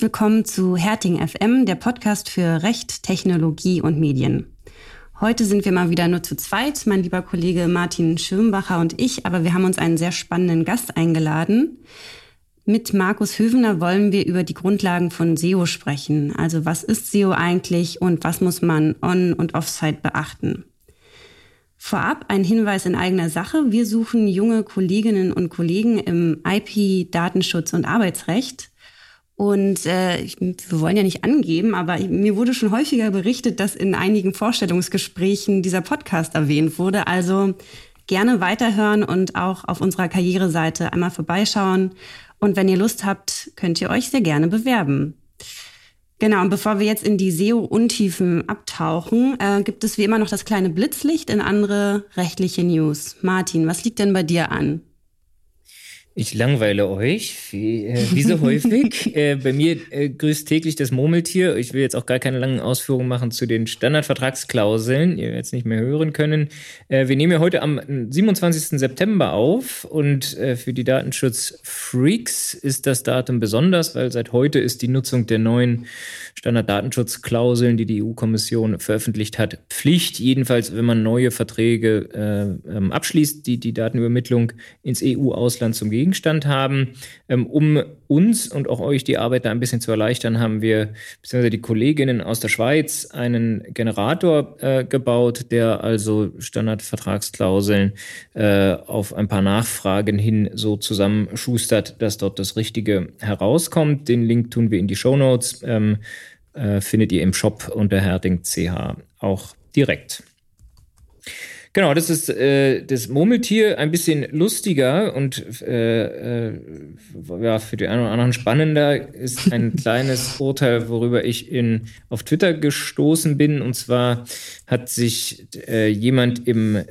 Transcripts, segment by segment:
Herzlich willkommen zu Herting FM, der Podcast für Recht, Technologie und Medien. Heute sind wir mal wieder nur zu zweit, mein lieber Kollege Martin Schirmbacher und ich, aber wir haben uns einen sehr spannenden Gast eingeladen. Mit Markus Hövener wollen wir über die Grundlagen von SEO sprechen. Also was ist SEO eigentlich und was muss man on- und off-site beachten? Vorab ein Hinweis in eigener Sache. Wir suchen junge Kolleginnen und Kollegen im IP, Datenschutz und Arbeitsrecht. Und äh, wir wollen ja nicht angeben, aber mir wurde schon häufiger berichtet, dass in einigen Vorstellungsgesprächen dieser Podcast erwähnt wurde. Also gerne weiterhören und auch auf unserer Karriereseite einmal vorbeischauen. Und wenn ihr Lust habt, könnt ihr euch sehr gerne bewerben. Genau, und bevor wir jetzt in die SEO-Untiefen abtauchen, äh, gibt es wie immer noch das kleine Blitzlicht in andere rechtliche News. Martin, was liegt denn bei dir an? Ich langweile euch, wie, äh, wie so häufig. äh, bei mir äh, grüßt täglich das Murmeltier. Ich will jetzt auch gar keine langen Ausführungen machen zu den Standardvertragsklauseln. Ihr werdet es nicht mehr hören können. Äh, wir nehmen ja heute am 27. September auf und äh, für die Datenschutzfreaks ist das Datum besonders, weil seit heute ist die Nutzung der neuen Standarddatenschutzklauseln, die die EU-Kommission veröffentlicht hat, Pflicht. Jedenfalls, wenn man neue Verträge äh, ähm, abschließt, die die Datenübermittlung ins EU-Ausland zum Gegenstand haben. Ähm, um uns und auch euch die Arbeit da ein bisschen zu erleichtern, haben wir, beziehungsweise die Kolleginnen aus der Schweiz, einen Generator äh, gebaut, der also Standardvertragsklauseln äh, auf ein paar Nachfragen hin so zusammenschustert, dass dort das Richtige herauskommt. Den Link tun wir in die Show Notes. Ähm, äh, findet ihr im Shop unter herding.ch auch direkt. Genau, das ist äh, das Murmeltier ein bisschen lustiger und äh, äh, ja, für die einen oder anderen spannender ist ein kleines Urteil, worüber ich in, auf Twitter gestoßen bin. Und zwar hat sich äh, jemand im,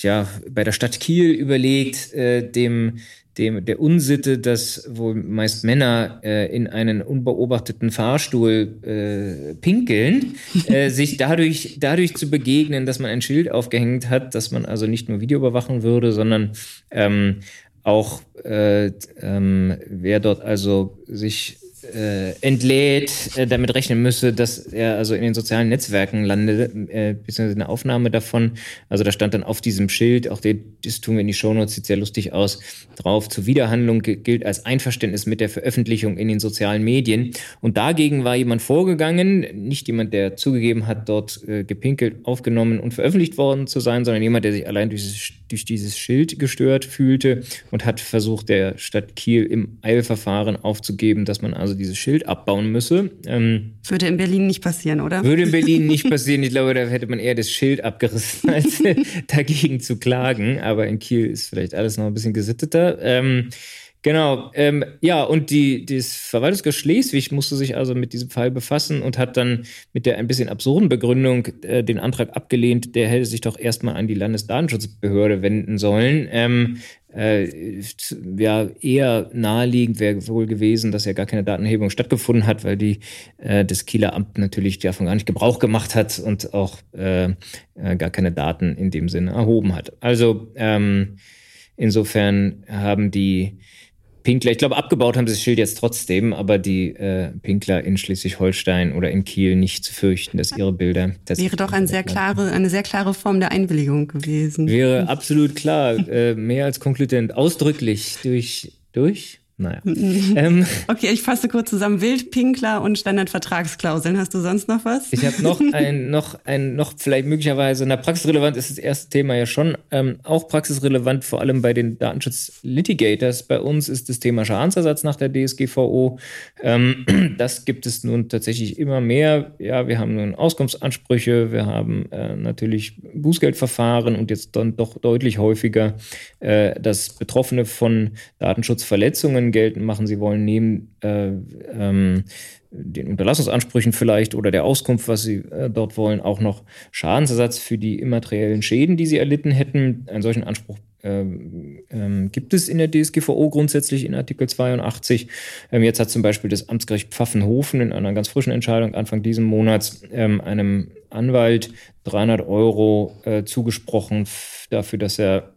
ja, bei der Stadt Kiel überlegt, äh, dem dem, der Unsitte, dass wohl meist Männer äh, in einen unbeobachteten Fahrstuhl äh, pinkeln, äh, sich dadurch, dadurch zu begegnen, dass man ein Schild aufgehängt hat, dass man also nicht nur Video überwachen würde, sondern ähm, auch äh, ähm, wer dort also sich äh, entlädt, äh, damit rechnen müsse, dass er also in den sozialen Netzwerken landet, äh, beziehungsweise eine Aufnahme davon. Also da stand dann auf diesem Schild, auch die, das tun wir in die Shownotes, sieht sehr lustig aus, drauf, zur Widerhandlung gilt als Einverständnis mit der Veröffentlichung in den sozialen Medien. Und dagegen war jemand vorgegangen, nicht jemand, der zugegeben hat, dort äh, gepinkelt, aufgenommen und veröffentlicht worden zu sein, sondern jemand, der sich allein durch dieses, durch dieses Schild gestört fühlte und hat versucht, der Stadt Kiel im Eilverfahren aufzugeben, dass man also dieses Schild abbauen müsse. Ähm, würde in Berlin nicht passieren, oder? Würde in Berlin nicht passieren. Ich glaube, da hätte man eher das Schild abgerissen, als dagegen zu klagen. Aber in Kiel ist vielleicht alles noch ein bisschen gesitteter. Ähm, Genau, ähm, ja, und die, das Verwaltungsgericht Schleswig musste sich also mit diesem Fall befassen und hat dann mit der ein bisschen absurden Begründung äh, den Antrag abgelehnt, der hätte sich doch erstmal an die Landesdatenschutzbehörde wenden sollen. Ähm, äh, ja, eher naheliegend wäre wohl gewesen, dass ja gar keine Datenhebung stattgefunden hat, weil die äh, das Kieler Amt natürlich davon gar nicht Gebrauch gemacht hat und auch äh, äh, gar keine Daten in dem Sinne erhoben hat. Also ähm, insofern haben die Pinkler, ich glaube, abgebaut haben sie das Schild jetzt trotzdem, aber die äh, Pinkler in Schleswig-Holstein oder in Kiel nicht zu fürchten, dass ihre Bilder. Das wäre doch ein sehr klare, eine sehr klare Form der Einwilligung gewesen. Wäre absolut klar, äh, mehr als konkludent, ausdrücklich durch, durch naja. ähm, okay, ich fasse kurz zusammen. Wildpinkler und Standardvertragsklauseln. Hast du sonst noch was? Ich habe noch ein, noch ein, noch vielleicht möglicherweise, na, praxisrelevant ist das erste Thema ja schon, ähm, auch praxisrelevant, vor allem bei den Datenschutz-Litigators. Bei uns ist das Thema Schadensersatz nach der DSGVO. Ähm, das gibt es nun tatsächlich immer mehr. Ja, wir haben nun Auskunftsansprüche, wir haben äh, natürlich Bußgeldverfahren und jetzt dann doch deutlich häufiger, äh, dass Betroffene von Datenschutzverletzungen geltend machen, sie wollen neben äh, ähm, den Unterlassungsansprüchen vielleicht oder der Auskunft, was sie äh, dort wollen, auch noch Schadensersatz für die immateriellen Schäden, die sie erlitten hätten. Einen solchen Anspruch ähm, ähm, gibt es in der DSGVO grundsätzlich in Artikel 82. Ähm, jetzt hat zum Beispiel das Amtsgericht Pfaffenhofen in einer ganz frischen Entscheidung Anfang diesen Monats ähm, einem Anwalt 300 Euro äh, zugesprochen dafür, dass er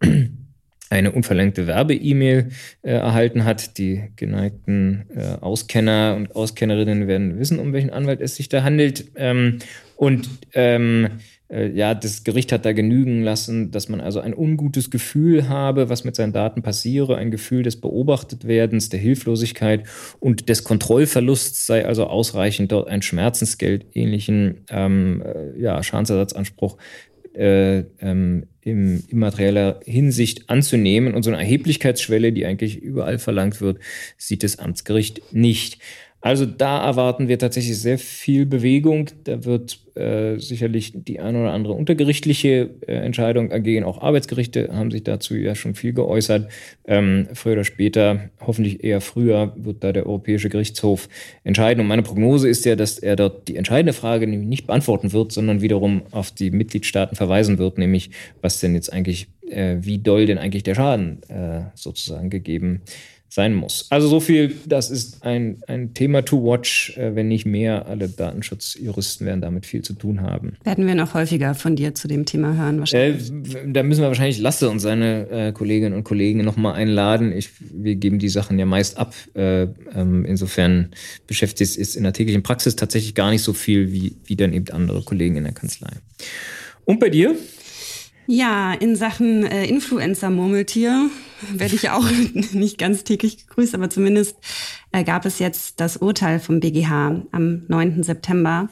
eine unverlängte Werbe-E-Mail äh, erhalten hat. Die geneigten äh, Auskenner und Auskennerinnen werden wissen, um welchen Anwalt es sich da handelt. Ähm, und ähm, äh, ja, das Gericht hat da genügen lassen, dass man also ein ungutes Gefühl habe, was mit seinen Daten passiere, ein Gefühl des Beobachtetwerdens, der Hilflosigkeit und des Kontrollverlusts sei also ausreichend, dort ein Schmerzensgeld ähnlichen ähm, äh, ja, Schadensersatzanspruch äh, ähm, in immaterieller Hinsicht anzunehmen. Und so eine Erheblichkeitsschwelle, die eigentlich überall verlangt wird, sieht das Amtsgericht nicht. Also da erwarten wir tatsächlich sehr viel Bewegung. Da wird äh, sicherlich die eine oder andere untergerichtliche äh, Entscheidung ergehen. Auch Arbeitsgerichte haben sich dazu ja schon viel geäußert. Ähm, früher oder später, hoffentlich eher früher, wird da der Europäische Gerichtshof entscheiden. Und meine Prognose ist ja, dass er dort die entscheidende Frage nämlich nicht beantworten wird, sondern wiederum auf die Mitgliedstaaten verweisen wird, nämlich was denn jetzt eigentlich, äh, wie doll denn eigentlich der Schaden äh, sozusagen gegeben ist sein muss. Also so viel, das ist ein, ein Thema to watch, äh, wenn nicht mehr. Alle Datenschutzjuristen werden damit viel zu tun haben. Werden wir noch häufiger von dir zu dem Thema hören wahrscheinlich? Äh, da müssen wir wahrscheinlich Lasse und seine äh, Kolleginnen und Kollegen nochmal einladen. Ich, wir geben die Sachen ja meist ab. Äh, ähm, insofern beschäftigt es in der täglichen Praxis tatsächlich gar nicht so viel wie, wie dann eben andere Kollegen in der Kanzlei. Und bei dir? Ja, in Sachen äh, Influencer-Murmeltier werde ich auch nicht ganz täglich gegrüßt, aber zumindest äh, gab es jetzt das Urteil vom BGH am 9. September.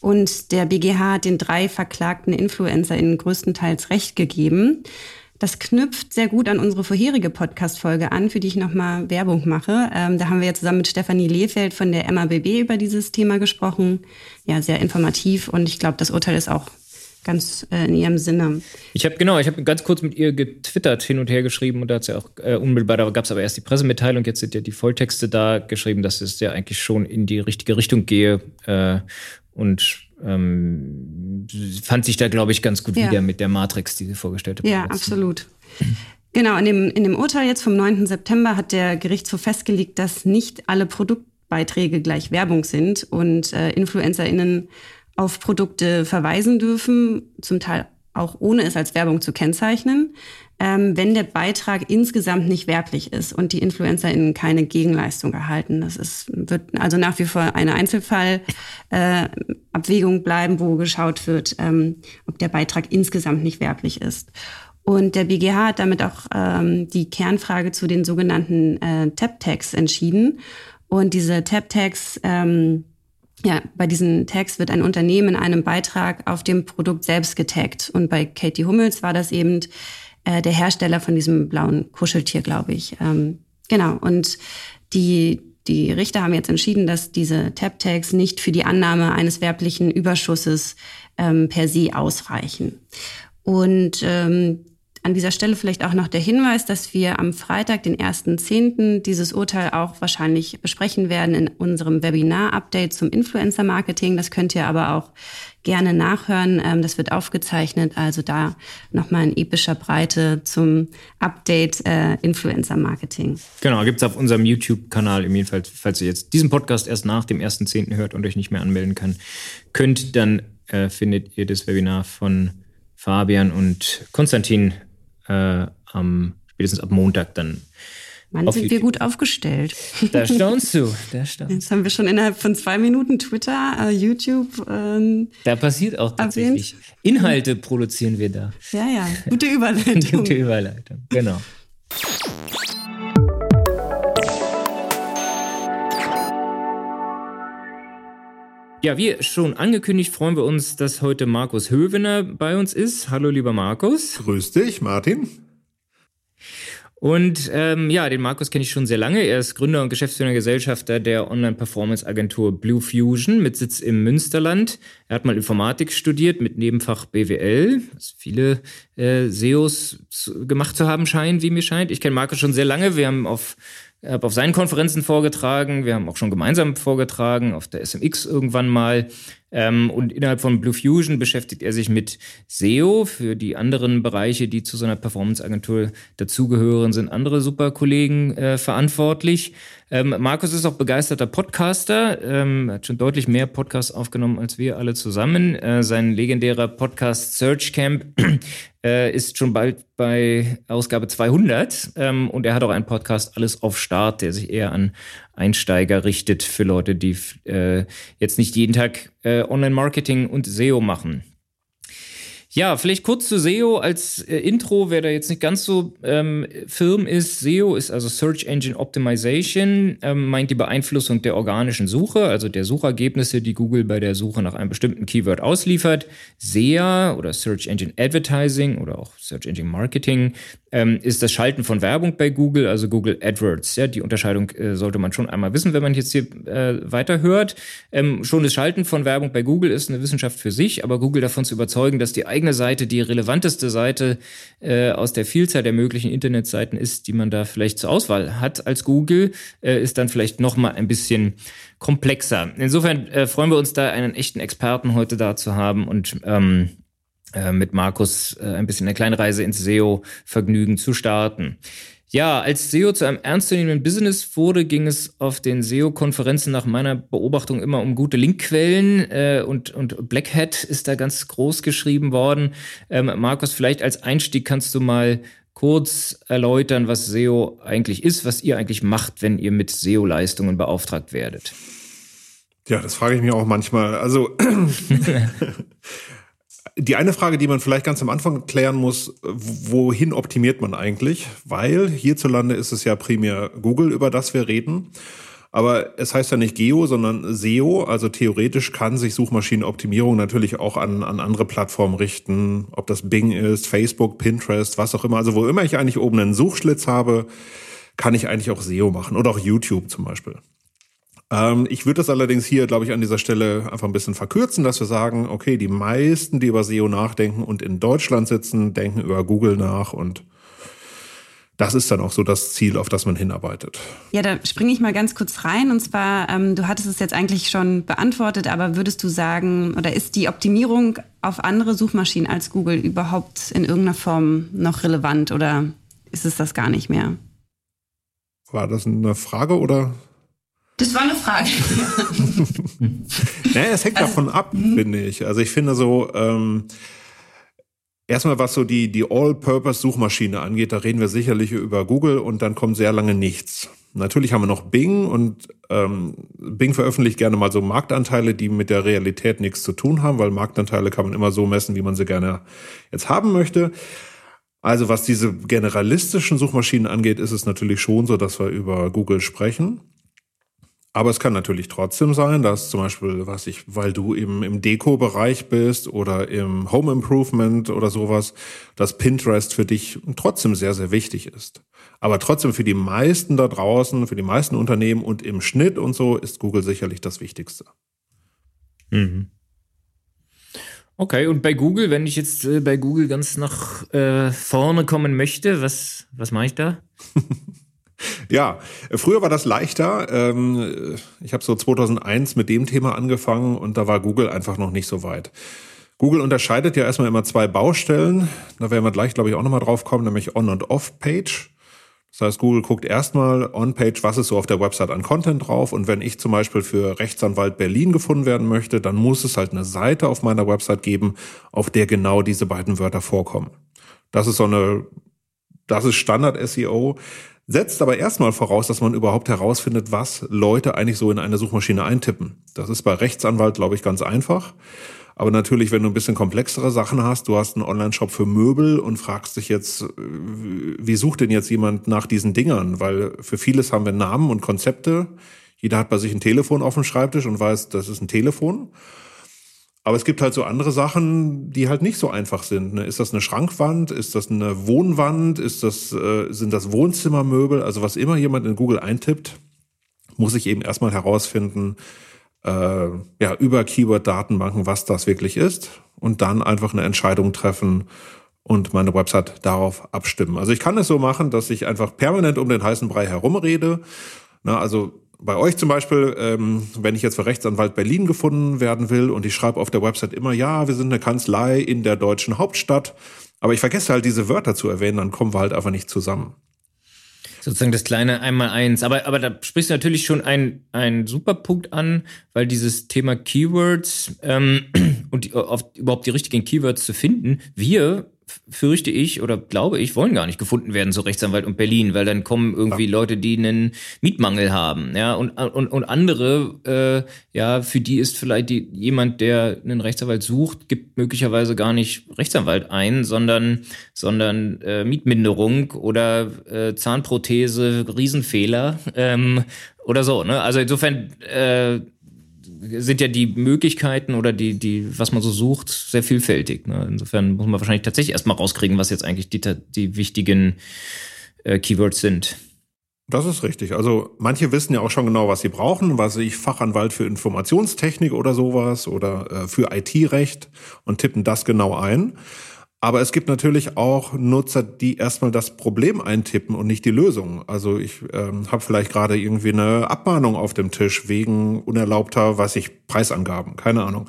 Und der BGH hat den drei verklagten InfluencerInnen größtenteils Recht gegeben. Das knüpft sehr gut an unsere vorherige Podcast-Folge an, für die ich nochmal Werbung mache. Ähm, da haben wir ja zusammen mit Stefanie Lehfeld von der MABB über dieses Thema gesprochen. Ja, sehr informativ und ich glaube, das Urteil ist auch ganz äh, in ihrem Sinne. Ich habe genau, ich habe ganz kurz mit ihr getwittert, hin und her geschrieben und da hat sie auch äh, unmittelbar, da gab es aber erst die Pressemitteilung, jetzt sind ja die Volltexte da geschrieben, dass es ja eigentlich schon in die richtige Richtung gehe äh, und ähm, fand sich da, glaube ich, ganz gut ja. wieder mit der Matrix, die sie vorgestellt hat. Ja, absolut. Genau, in dem, in dem Urteil jetzt vom 9. September hat der Gerichtshof festgelegt, dass nicht alle Produktbeiträge gleich Werbung sind und äh, InfluencerInnen auf Produkte verweisen dürfen, zum Teil auch ohne es als Werbung zu kennzeichnen, ähm, wenn der Beitrag insgesamt nicht werblich ist und die InfluencerInnen keine Gegenleistung erhalten. Das ist, wird also nach wie vor eine Einzelfallabwägung äh, bleiben, wo geschaut wird, ähm, ob der Beitrag insgesamt nicht werblich ist. Und der BGH hat damit auch ähm, die Kernfrage zu den sogenannten äh, Tap-Tags entschieden. Und diese Tap-Tags ähm, ja, bei diesen Tags wird ein Unternehmen in einem Beitrag auf dem Produkt selbst getaggt. Und bei Katie Hummels war das eben äh, der Hersteller von diesem blauen Kuscheltier, glaube ich. Ähm, genau. Und die, die Richter haben jetzt entschieden, dass diese Tab-Tags nicht für die Annahme eines werblichen Überschusses ähm, per se ausreichen. Und ähm, an dieser Stelle vielleicht auch noch der Hinweis, dass wir am Freitag, den 1.10., dieses Urteil auch wahrscheinlich besprechen werden in unserem Webinar-Update zum Influencer-Marketing. Das könnt ihr aber auch gerne nachhören. Ähm, das wird aufgezeichnet, also da nochmal in epischer Breite zum Update äh, Influencer-Marketing. Genau, gibt's auf unserem YouTube-Kanal, im Fall, falls ihr jetzt diesen Podcast erst nach dem 1.10. hört und euch nicht mehr anmelden kann, könnt, dann äh, findet ihr das Webinar von Fabian und Konstantin äh, am spätestens ab Montag dann. Mann, sind YouTube. wir gut aufgestellt. Da staunst du. Da staunst. Jetzt haben wir schon innerhalb von zwei Minuten Twitter, äh, YouTube. Ähm, da passiert auch tatsächlich. Erwähnt. Inhalte produzieren wir da. Ja, ja. Gute Überleitung. Gute Überleitung, genau. Ja, wie schon angekündigt, freuen wir uns, dass heute Markus Hövener bei uns ist. Hallo, lieber Markus. Grüß dich, Martin. Und ähm, ja, den Markus kenne ich schon sehr lange. Er ist Gründer und Geschäftsführer Gesellschafter der Online-Performance-Agentur Blue Fusion mit Sitz im Münsterland. Er hat mal Informatik studiert mit Nebenfach BWL, was viele äh, SEOs gemacht zu haben scheinen, wie mir scheint. Ich kenne Markus schon sehr lange. Wir haben auf habe auf seinen Konferenzen vorgetragen. Wir haben auch schon gemeinsam vorgetragen, auf der SMX irgendwann mal. Ähm, und innerhalb von Blue Fusion beschäftigt er sich mit SEO. Für die anderen Bereiche, die zu so einer Performance-Agentur dazugehören, sind andere super Kollegen äh, verantwortlich. Ähm, Markus ist auch begeisterter Podcaster, ähm, hat schon deutlich mehr Podcasts aufgenommen als wir alle zusammen. Äh, sein legendärer Podcast Search Camp äh, ist schon bald bei Ausgabe 200 ähm, und er hat auch einen Podcast Alles auf Start, der sich eher an Einsteiger richtet für Leute, die äh, jetzt nicht jeden Tag äh, Online-Marketing und SEO machen. Ja, vielleicht kurz zu SEO als äh, Intro, wer da jetzt nicht ganz so ähm, firm ist. SEO ist also Search Engine Optimization, ähm, meint die Beeinflussung der organischen Suche, also der Suchergebnisse, die Google bei der Suche nach einem bestimmten Keyword ausliefert. SEA oder Search Engine Advertising oder auch Search Engine Marketing ähm, ist das Schalten von Werbung bei Google, also Google AdWords. Ja, die Unterscheidung äh, sollte man schon einmal wissen, wenn man jetzt hier äh, weiterhört. Ähm, schon das Schalten von Werbung bei Google ist eine Wissenschaft für sich, aber Google davon zu überzeugen, dass die eigene Seite die relevanteste Seite äh, aus der Vielzahl der möglichen Internetseiten ist, die man da vielleicht zur Auswahl hat als Google, äh, ist dann vielleicht noch mal ein bisschen komplexer. Insofern äh, freuen wir uns da, einen echten Experten heute da zu haben und ähm, äh, mit Markus äh, ein bisschen eine kleine Reise ins SEO-Vergnügen zu starten. Ja, als SEO zu einem ernstzunehmenden Business wurde, ging es auf den SEO-Konferenzen nach meiner Beobachtung immer um gute Linkquellen äh, und, und Black Hat ist da ganz groß geschrieben worden. Ähm, Markus, vielleicht als Einstieg kannst du mal kurz erläutern, was SEO eigentlich ist, was ihr eigentlich macht, wenn ihr mit SEO-Leistungen beauftragt werdet. Ja, das frage ich mich auch manchmal. Also Die eine Frage, die man vielleicht ganz am Anfang klären muss, wohin optimiert man eigentlich? Weil hierzulande ist es ja primär Google, über das wir reden. Aber es heißt ja nicht Geo, sondern SEO. Also theoretisch kann sich Suchmaschinenoptimierung natürlich auch an, an andere Plattformen richten. Ob das Bing ist, Facebook, Pinterest, was auch immer. Also wo immer ich eigentlich oben einen Suchschlitz habe, kann ich eigentlich auch SEO machen. Oder auch YouTube zum Beispiel. Ähm, ich würde das allerdings hier, glaube ich, an dieser Stelle einfach ein bisschen verkürzen, dass wir sagen, okay, die meisten, die über SEO nachdenken und in Deutschland sitzen, denken über Google nach und das ist dann auch so das Ziel, auf das man hinarbeitet. Ja, da springe ich mal ganz kurz rein. Und zwar, ähm, du hattest es jetzt eigentlich schon beantwortet, aber würdest du sagen, oder ist die Optimierung auf andere Suchmaschinen als Google überhaupt in irgendeiner Form noch relevant oder ist es das gar nicht mehr? War das eine Frage oder? Das war eine Frage. naja, es hängt also, davon ab, mhm. finde ich. Also ich finde so, ähm, erstmal was so die, die All-Purpose-Suchmaschine angeht, da reden wir sicherlich über Google und dann kommt sehr lange nichts. Natürlich haben wir noch Bing und ähm, Bing veröffentlicht gerne mal so Marktanteile, die mit der Realität nichts zu tun haben, weil Marktanteile kann man immer so messen, wie man sie gerne jetzt haben möchte. Also was diese generalistischen Suchmaschinen angeht, ist es natürlich schon so, dass wir über Google sprechen. Aber es kann natürlich trotzdem sein, dass zum Beispiel, was ich, weil du eben im Deko-Bereich bist oder im Home Improvement oder sowas, dass Pinterest für dich trotzdem sehr, sehr wichtig ist. Aber trotzdem für die meisten da draußen, für die meisten Unternehmen und im Schnitt und so ist Google sicherlich das Wichtigste. Mhm. Okay, und bei Google, wenn ich jetzt äh, bei Google ganz nach äh, vorne kommen möchte, was, was mache ich da? Ja, früher war das leichter. Ähm, ich habe so 2001 mit dem Thema angefangen und da war Google einfach noch nicht so weit. Google unterscheidet ja erstmal immer zwei Baustellen. Da werden wir gleich, glaube ich, auch nochmal drauf kommen, nämlich On- und Off-Page. Das heißt, Google guckt erstmal on-page, was ist so auf der Website an Content drauf. Und wenn ich zum Beispiel für Rechtsanwalt Berlin gefunden werden möchte, dann muss es halt eine Seite auf meiner Website geben, auf der genau diese beiden Wörter vorkommen. Das ist so eine, das ist Standard SEO setzt aber erstmal voraus, dass man überhaupt herausfindet, was Leute eigentlich so in eine Suchmaschine eintippen. Das ist bei Rechtsanwalt, glaube ich, ganz einfach. Aber natürlich, wenn du ein bisschen komplexere Sachen hast, du hast einen Online-Shop für Möbel und fragst dich jetzt, äh, wie sucht denn jetzt jemand nach diesen Dingern? Weil für vieles haben wir Namen und Konzepte. Jeder hat bei sich ein Telefon auf dem Schreibtisch und weiß, das ist ein Telefon. Aber es gibt halt so andere Sachen, die halt nicht so einfach sind. Ne? Ist das eine Schrankwand? Ist das eine Wohnwand? Ist das, äh, sind das Wohnzimmermöbel? Also was immer jemand in Google eintippt, muss ich eben erstmal herausfinden, äh, ja, über Keyword-Datenbanken, was das wirklich ist und dann einfach eine Entscheidung treffen und meine Website darauf abstimmen. Also ich kann es so machen, dass ich einfach permanent um den heißen Brei herumrede. Na, also bei euch zum Beispiel, ähm, wenn ich jetzt für Rechtsanwalt Berlin gefunden werden will und ich schreibe auf der Website immer, ja, wir sind eine Kanzlei in der deutschen Hauptstadt, aber ich vergesse halt diese Wörter zu erwähnen, dann kommen wir halt einfach nicht zusammen. Sozusagen das kleine Einmal-Eins. Aber, aber da sprichst du natürlich schon einen, einen super Punkt an, weil dieses Thema Keywords ähm, und die, überhaupt die richtigen Keywords zu finden, wir fürchte ich oder glaube ich, wollen gar nicht gefunden werden, so Rechtsanwalt und Berlin, weil dann kommen irgendwie. Leute, die einen Mietmangel haben, ja, und, und, und andere, äh, ja, für die ist vielleicht die, jemand, der einen Rechtsanwalt sucht, gibt möglicherweise gar nicht Rechtsanwalt ein, sondern, sondern äh, Mietminderung oder äh, Zahnprothese, Riesenfehler ähm, oder so, ne? Also insofern, äh, sind ja die Möglichkeiten oder die, die, was man so sucht, sehr vielfältig. Ne? Insofern muss man wahrscheinlich tatsächlich erstmal rauskriegen, was jetzt eigentlich die, die wichtigen äh, Keywords sind. Das ist richtig. Also manche wissen ja auch schon genau, was sie brauchen, was ich Fachanwalt für Informationstechnik oder sowas oder äh, für IT-Recht und tippen das genau ein. Aber es gibt natürlich auch Nutzer, die erstmal das Problem eintippen und nicht die Lösung. Also ich ähm, habe vielleicht gerade irgendwie eine Abmahnung auf dem Tisch wegen unerlaubter, was ich, Preisangaben, keine Ahnung.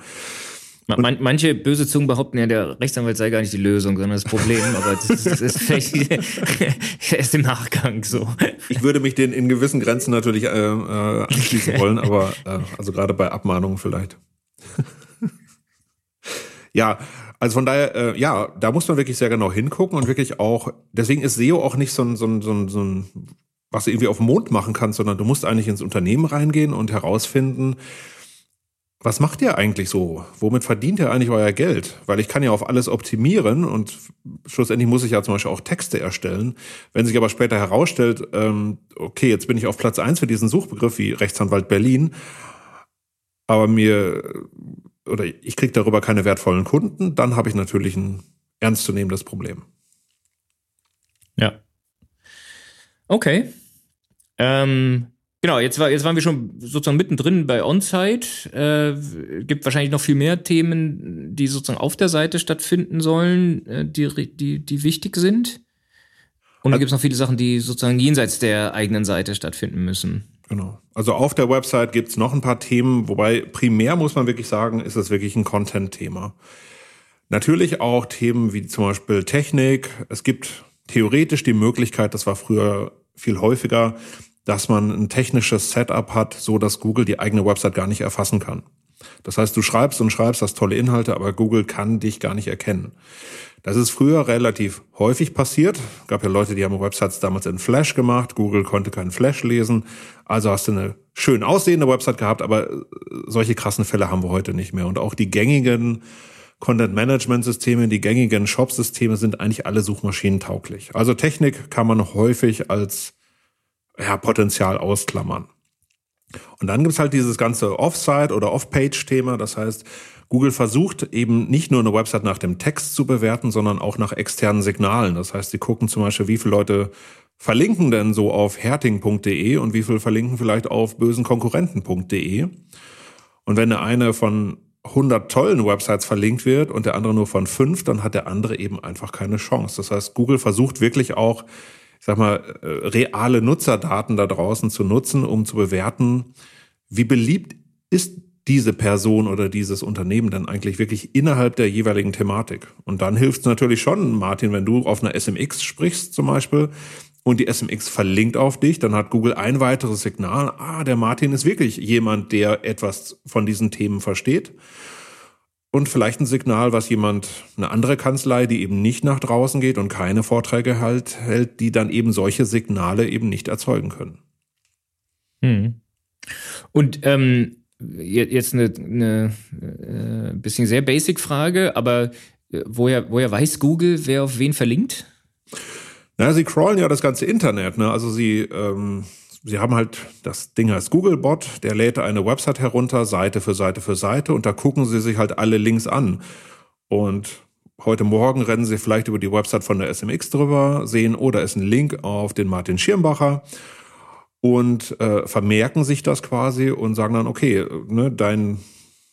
Man, manche böse Zungen behaupten ja, der Rechtsanwalt sei gar nicht die Lösung, sondern das Problem, aber das, das ist vielleicht erst im Nachgang so. Ich würde mich den in gewissen Grenzen natürlich äh, äh, anschließen wollen, aber äh, also gerade bei Abmahnungen vielleicht. ja, also von daher, äh, ja, da muss man wirklich sehr genau hingucken und wirklich auch, deswegen ist SEO auch nicht so ein, so ein, so ein, so ein was du irgendwie auf dem Mond machen kannst, sondern du musst eigentlich ins Unternehmen reingehen und herausfinden, was macht ihr eigentlich so? Womit verdient ihr eigentlich euer Geld? Weil ich kann ja auf alles optimieren und schlussendlich muss ich ja zum Beispiel auch Texte erstellen. Wenn sich aber später herausstellt, ähm, okay, jetzt bin ich auf Platz eins für diesen Suchbegriff wie Rechtsanwalt Berlin, aber mir oder ich kriege darüber keine wertvollen Kunden, dann habe ich natürlich ein ernstzunehmendes Problem. Ja. Okay. Ähm, genau, jetzt, war, jetzt waren wir schon sozusagen mittendrin bei On-Site. Äh, gibt wahrscheinlich noch viel mehr Themen, die sozusagen auf der Seite stattfinden sollen, äh, die, die, die wichtig sind. Und also, gibt es noch viele Sachen, die sozusagen jenseits der eigenen Seite stattfinden müssen. Genau. Also auf der Website gibt's noch ein paar Themen, wobei primär muss man wirklich sagen, ist es wirklich ein Content-Thema. Natürlich auch Themen wie zum Beispiel Technik. Es gibt theoretisch die Möglichkeit, das war früher viel häufiger, dass man ein technisches Setup hat, so dass Google die eigene Website gar nicht erfassen kann. Das heißt, du schreibst und schreibst, hast tolle Inhalte, aber Google kann dich gar nicht erkennen. Das ist früher relativ häufig passiert. Gab ja Leute, die haben Websites damals in Flash gemacht. Google konnte keinen Flash lesen. Also hast du eine schön aussehende Website gehabt, aber äh, solche krassen Fälle haben wir heute nicht mehr. Und auch die gängigen Content-Management-Systeme, die gängigen Shop-Systeme sind eigentlich alle suchmaschinentauglich. Also Technik kann man häufig als ja, Potenzial ausklammern. Und dann gibt's halt dieses ganze Off-Site oder Off-Page-Thema. Das heißt, Google versucht eben nicht nur eine Website nach dem Text zu bewerten, sondern auch nach externen Signalen. Das heißt, sie gucken zum Beispiel, wie viele Leute verlinken denn so auf herting.de und wie viele verlinken vielleicht auf bösenkonkurrenten.de. Und wenn der eine von 100 tollen Websites verlinkt wird und der andere nur von fünf, dann hat der andere eben einfach keine Chance. Das heißt, Google versucht wirklich auch, ich sag mal, äh, reale Nutzerdaten da draußen zu nutzen, um zu bewerten, wie beliebt ist diese Person oder dieses Unternehmen dann eigentlich wirklich innerhalb der jeweiligen Thematik. Und dann hilft es natürlich schon, Martin, wenn du auf einer SMX sprichst zum Beispiel und die SMX verlinkt auf dich, dann hat Google ein weiteres Signal, ah, der Martin ist wirklich jemand, der etwas von diesen Themen versteht. Und vielleicht ein Signal, was jemand, eine andere Kanzlei, die eben nicht nach draußen geht und keine Vorträge halt, hält, die dann eben solche Signale eben nicht erzeugen können. Hm. Und ähm, jetzt eine, eine äh, bisschen sehr basic Frage, aber äh, woher, woher weiß Google, wer auf wen verlinkt? Na, sie crawlen ja das ganze Internet, ne? Also sie, ähm, sie haben halt das Ding als Googlebot, der lädt eine Website herunter, Seite für Seite für Seite, und da gucken sie sich halt alle Links an. Und heute Morgen rennen sie vielleicht über die Website von der SMX drüber, sehen, oh, da ist ein Link auf den Martin Schirmbacher und äh, vermerken sich das quasi und sagen dann, okay, ne, dein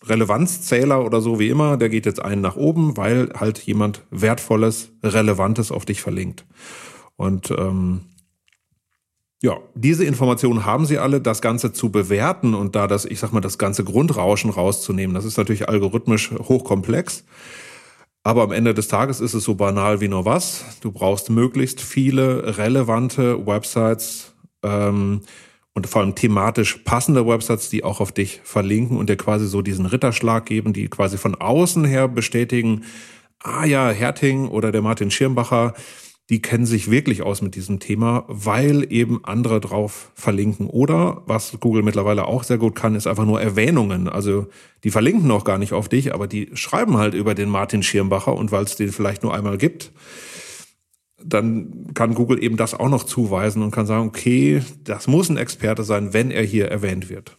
Relevanzzähler oder so wie immer, der geht jetzt einen nach oben, weil halt jemand Wertvolles, Relevantes auf dich verlinkt. Und ähm, Ja, diese Informationen haben Sie alle. Das Ganze zu bewerten und da das, ich sag mal, das ganze Grundrauschen rauszunehmen, das ist natürlich algorithmisch hochkomplex. Aber am Ende des Tages ist es so banal wie nur was. Du brauchst möglichst viele relevante Websites ähm, und vor allem thematisch passende Websites, die auch auf dich verlinken und dir quasi so diesen Ritterschlag geben, die quasi von außen her bestätigen, ah ja, Herting oder der Martin Schirmbacher, die kennen sich wirklich aus mit diesem Thema, weil eben andere drauf verlinken. Oder was Google mittlerweile auch sehr gut kann, ist einfach nur Erwähnungen. Also die verlinken noch gar nicht auf dich, aber die schreiben halt über den Martin Schirmbacher und weil es den vielleicht nur einmal gibt, dann kann Google eben das auch noch zuweisen und kann sagen, okay, das muss ein Experte sein, wenn er hier erwähnt wird.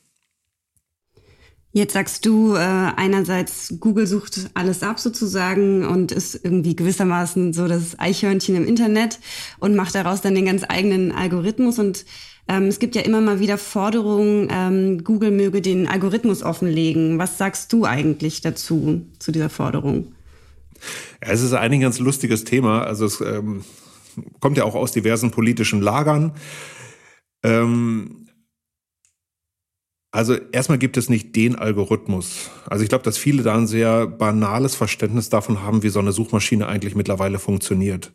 Jetzt sagst du äh, einerseits, Google sucht alles ab sozusagen und ist irgendwie gewissermaßen so das Eichhörnchen im Internet und macht daraus dann den ganz eigenen Algorithmus. Und ähm, es gibt ja immer mal wieder Forderungen, ähm, Google möge den Algorithmus offenlegen. Was sagst du eigentlich dazu, zu dieser Forderung? Es ist eigentlich ein ganz lustiges Thema. Also es ähm, kommt ja auch aus diversen politischen Lagern. Ähm, also erstmal gibt es nicht den Algorithmus. Also ich glaube, dass viele da ein sehr banales Verständnis davon haben, wie so eine Suchmaschine eigentlich mittlerweile funktioniert.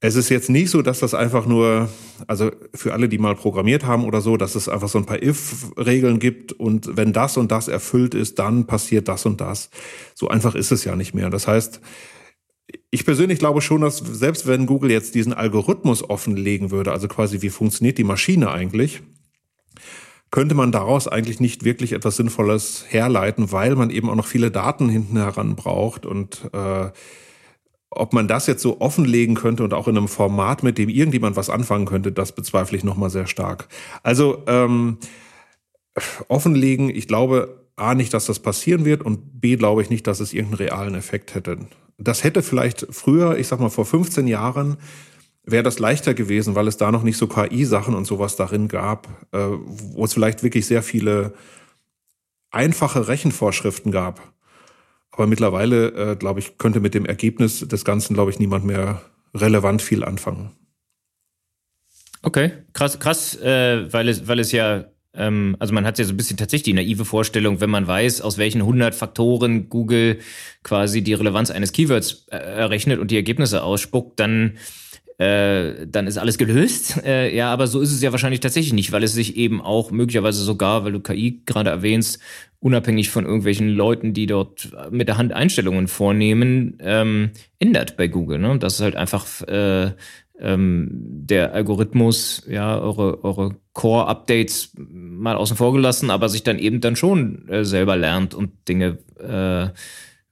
Es ist jetzt nicht so, dass das einfach nur, also für alle, die mal programmiert haben oder so, dass es einfach so ein paar If-Regeln gibt und wenn das und das erfüllt ist, dann passiert das und das. So einfach ist es ja nicht mehr. Das heißt, ich persönlich glaube schon, dass selbst wenn Google jetzt diesen Algorithmus offenlegen würde, also quasi wie funktioniert die Maschine eigentlich, könnte man daraus eigentlich nicht wirklich etwas Sinnvolles herleiten, weil man eben auch noch viele Daten hinten heran braucht und äh, ob man das jetzt so offenlegen könnte und auch in einem Format, mit dem irgendjemand was anfangen könnte, das bezweifle ich nochmal sehr stark. Also ähm, offenlegen, ich glaube A nicht, dass das passieren wird und B glaube ich nicht, dass es irgendeinen realen Effekt hätte. Das hätte vielleicht früher, ich sag mal vor 15 Jahren, wäre das leichter gewesen, weil es da noch nicht so KI-Sachen und sowas darin gab, äh, wo es vielleicht wirklich sehr viele einfache Rechenvorschriften gab. Aber mittlerweile, äh, glaube ich, könnte mit dem Ergebnis des Ganzen, glaube ich, niemand mehr relevant viel anfangen. Okay, krass, krass, äh, weil es, weil es ja, ähm, also man hat ja so ein bisschen tatsächlich die naive Vorstellung, wenn man weiß, aus welchen 100 Faktoren Google quasi die Relevanz eines Keywords äh, errechnet und die Ergebnisse ausspuckt, dann äh, dann ist alles gelöst. Äh, ja, aber so ist es ja wahrscheinlich tatsächlich nicht, weil es sich eben auch möglicherweise sogar, weil du KI gerade erwähnst, unabhängig von irgendwelchen Leuten, die dort mit der Hand Einstellungen vornehmen, ähm, ändert bei Google. Ne? Das ist halt einfach äh, ähm, der Algorithmus, ja, eure, eure Core-Updates mal außen vor gelassen, aber sich dann eben dann schon äh, selber lernt und Dinge äh,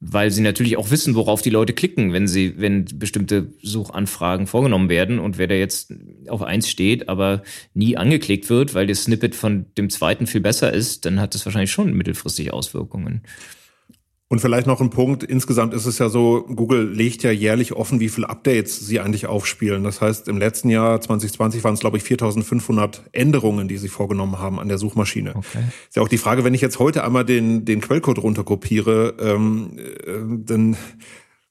weil sie natürlich auch wissen, worauf die Leute klicken, wenn sie, wenn bestimmte Suchanfragen vorgenommen werden und wer da jetzt auf eins steht, aber nie angeklickt wird, weil das Snippet von dem zweiten viel besser ist, dann hat das wahrscheinlich schon mittelfristig Auswirkungen. Und vielleicht noch ein Punkt. Insgesamt ist es ja so, Google legt ja jährlich offen, wie viele Updates sie eigentlich aufspielen. Das heißt, im letzten Jahr 2020 waren es, glaube ich, 4500 Änderungen, die sie vorgenommen haben an der Suchmaschine. Okay. Ist ja auch die Frage, wenn ich jetzt heute einmal den, den Quellcode runterkopiere, ähm, äh, dann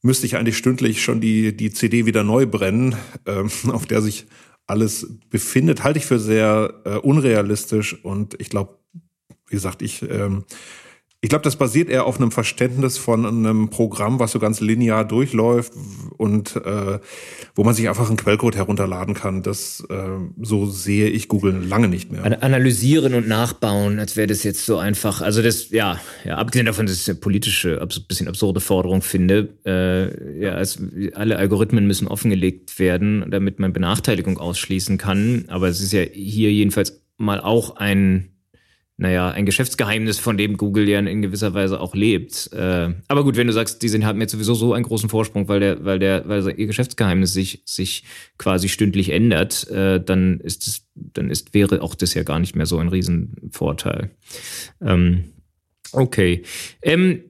müsste ich eigentlich stündlich schon die, die CD wieder neu brennen, ähm, auf der sich alles befindet. Halte ich für sehr äh, unrealistisch und ich glaube, wie gesagt, ich ähm, ich glaube, das basiert eher auf einem Verständnis von einem Programm, was so ganz linear durchläuft und äh, wo man sich einfach einen Quellcode herunterladen kann. Das äh, so sehe ich Google lange nicht mehr. Analysieren und nachbauen, als wäre das jetzt so einfach. Also das, ja, ja, abgesehen davon, dass ich eine politische, ein bisschen absurde Forderung finde. Äh, ja, es, alle Algorithmen müssen offengelegt werden, damit man Benachteiligung ausschließen kann. Aber es ist ja hier jedenfalls mal auch ein naja, ein Geschäftsgeheimnis, von dem Google ja in gewisser Weise auch lebt. Äh, aber gut, wenn du sagst, die sind, haben jetzt sowieso so einen großen Vorsprung, weil der, weil der, weil ihr Geschäftsgeheimnis sich, sich quasi stündlich ändert, äh, dann ist es, dann ist, wäre auch das ja gar nicht mehr so ein Riesenvorteil. Ähm, okay. Ähm,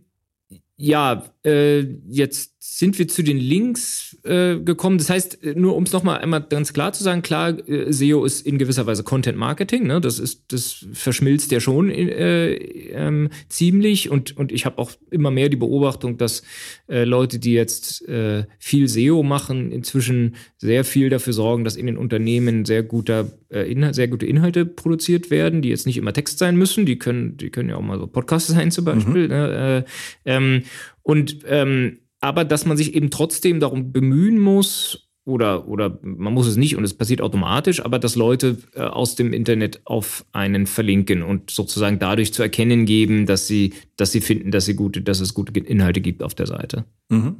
ja, jetzt sind wir zu den Links äh, gekommen. Das heißt, äh, nur um es nochmal einmal ganz klar zu sagen, klar, äh, SEO ist in gewisser Weise Content Marketing, ne? Das ist, das verschmilzt ja schon äh, ähm, ziemlich. Und, und ich habe auch immer mehr die Beobachtung, dass äh, Leute, die jetzt äh, viel SEO machen, inzwischen sehr viel dafür sorgen, dass in den Unternehmen sehr guter äh, Inhalt, sehr gute Inhalte produziert werden, die jetzt nicht immer Text sein müssen. Die können, die können ja auch mal so Podcasts sein zum Beispiel. Mhm. Ne? Äh, ähm, und ähm, aber dass man sich eben trotzdem darum bemühen muss, oder, oder man muss es nicht und es passiert automatisch, aber dass Leute äh, aus dem Internet auf einen verlinken und sozusagen dadurch zu erkennen geben, dass sie, dass sie finden, dass sie gute, dass es gute Inhalte gibt auf der Seite. Mhm.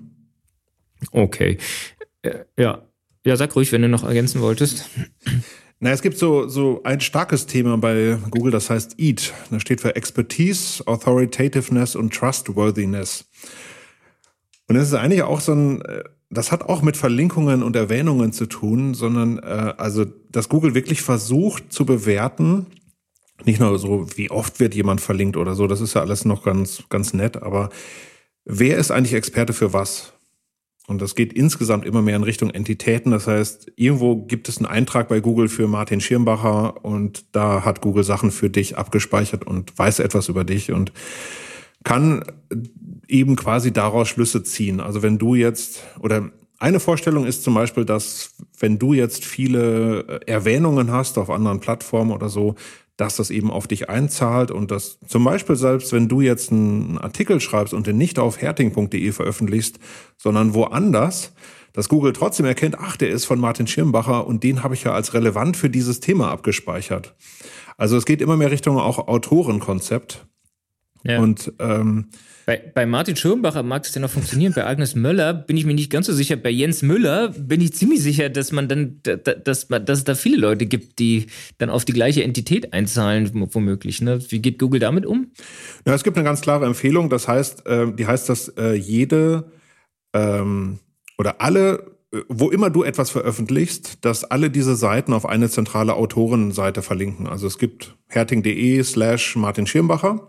Okay. Äh, ja. Ja, sag ruhig, wenn du noch ergänzen wolltest. Na, es gibt so, so ein starkes Thema bei Google, das heißt EAT. Das steht für Expertise, Authoritativeness und Trustworthiness. Und es ist eigentlich auch so ein, äh, das hat auch mit Verlinkungen und Erwähnungen zu tun, sondern äh, also, dass Google wirklich versucht zu bewerten, nicht nur so, wie oft wird jemand verlinkt oder so, das ist ja alles noch ganz, ganz nett, aber wer ist eigentlich Experte für was? Und das geht insgesamt immer mehr in Richtung Entitäten. Das heißt, irgendwo gibt es einen Eintrag bei Google für Martin Schirmbacher und da hat Google Sachen für dich abgespeichert und weiß etwas über dich und kann eben quasi daraus Schlüsse ziehen. Also wenn du jetzt, oder eine Vorstellung ist zum Beispiel, dass wenn du jetzt viele äh, Erwähnungen hast auf anderen Plattformen oder so, dass das eben auf dich einzahlt und dass zum Beispiel selbst wenn du jetzt einen Artikel schreibst und den nicht auf herting.de veröffentlichst, sondern woanders, dass Google trotzdem erkennt, ach, der ist von Martin Schirmbacher und den habe ich ja als relevant für dieses Thema abgespeichert. Also es geht immer mehr Richtung auch Autorenkonzept. Ja. Und ähm, bei, bei Martin Schirmbacher mag es ja noch funktionieren. Bei Agnes Möller bin ich mir nicht ganz so sicher. Bei Jens Müller bin ich ziemlich sicher, dass man dann, dass, man, dass es da viele Leute gibt, die dann auf die gleiche Entität einzahlen, womöglich. Ne? Wie geht Google damit um? Ja, es gibt eine ganz klare Empfehlung. Das heißt, äh, die heißt, dass äh, jede ähm, oder alle äh, wo immer du etwas veröffentlichst, dass alle diese Seiten auf eine zentrale Autorenseite verlinken. Also es gibt herting.de slash Martin Schirmbacher